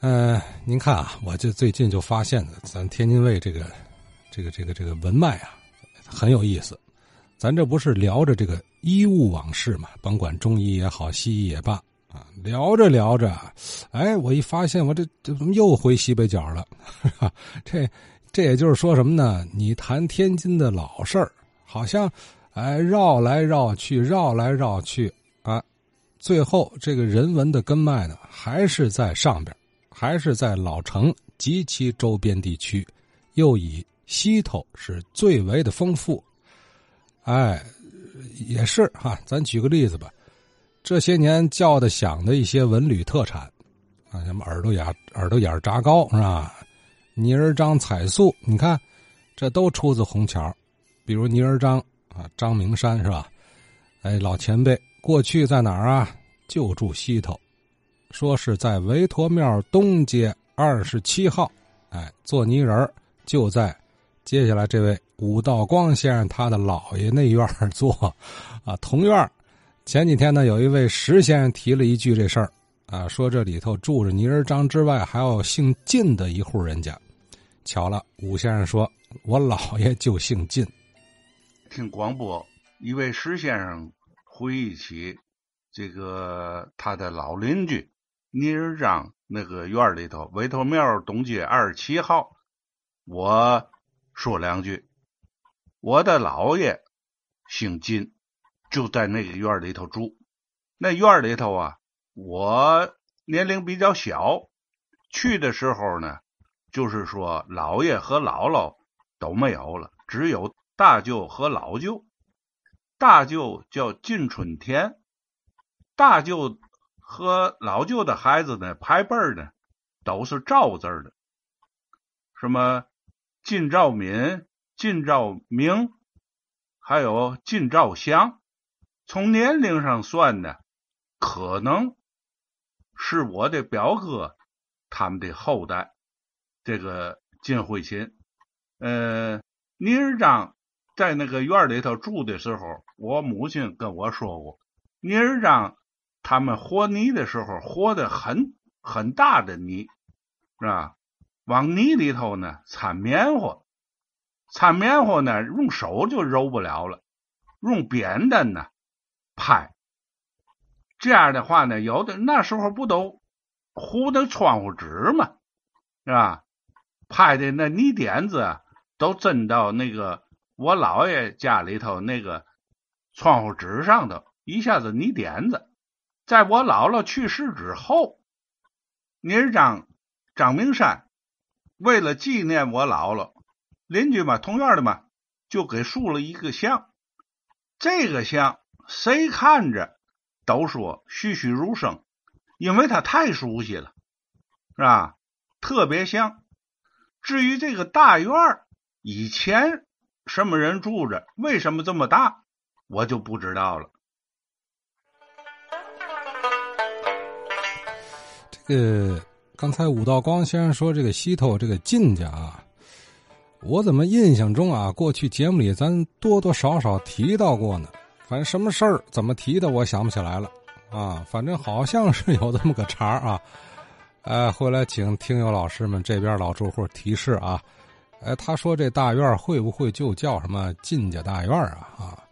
呃，您看啊，我这最近就发现的，咱天津卫这个，这个这个这个文脉啊，很有意思。咱这不是聊着这个医务往事嘛，甭管中医也好，西医也罢啊，聊着聊着，哎，我一发现，我这这怎么又回西北角了？这这也就是说什么呢？你谈天津的老事儿，好像哎绕来绕去，绕来绕去啊，最后这个人文的根脉呢，还是在上边。还是在老城及其周边地区，又以西头是最为的丰富。哎，也是哈，咱举个例子吧，这些年叫的响的一些文旅特产啊，什么耳朵眼耳朵眼炸糕是吧？泥人张彩塑，你看，这都出自虹桥。比如泥人张啊，张明山是吧？哎，老前辈过去在哪儿啊？就住西头。说是在维陀庙东街二十七号，哎，做泥人就在接下来这位武道光先生他的姥爷那院做，啊，同院前几天呢，有一位石先生提了一句这事儿，啊，说这里头住着泥人张之外，还有姓靳的一户人家。巧了，武先生说，我姥爷就姓靳。听广播，一位石先生回忆起这个他的老邻居。泥人张那个院里头，维陀庙东街二十七号。我说两句，我的姥爷姓金，就在那个院里头住。那院里头啊，我年龄比较小，去的时候呢，就是说姥爷和姥姥都没有了，只有大舅和老舅。大舅叫金春田，大舅。和老舅的孩子呢，排辈儿呢，都是赵字的，什么金兆敏、金兆明，还有金兆祥。从年龄上算呢，可能是我的表哥他们的后代。这个金惠琴，呃，倪二章在那个院里头住的时候，我母亲跟我说过，倪二章。他们和泥的时候，和的很很大的泥，是吧？往泥里头呢掺棉花，掺棉花呢用手就揉不了了，用扁担呢拍。这样的话呢，有的那时候不都糊的窗户纸吗？是吧？拍的那泥点子都震到那个我姥爷家里头那个窗户纸上头，一下子泥点子。在我姥姥去世之后，倪儿张张明山为了纪念我姥姥，邻居嘛，同院的嘛，就给塑了一个像。这个像谁看着都说栩栩如生，因为他太熟悉了，是吧？特别像。至于这个大院以前什么人住着，为什么这么大，我就不知道了。呃，刚才武道光先生说这个西头这个靳家啊，我怎么印象中啊，过去节目里咱多多少少提到过呢？反正什么事儿怎么提的，我想不起来了啊。反正好像是有这么个茬啊。哎，回来请听友老师们这边老住户提示啊。哎，他说这大院会不会就叫什么靳家大院啊？啊，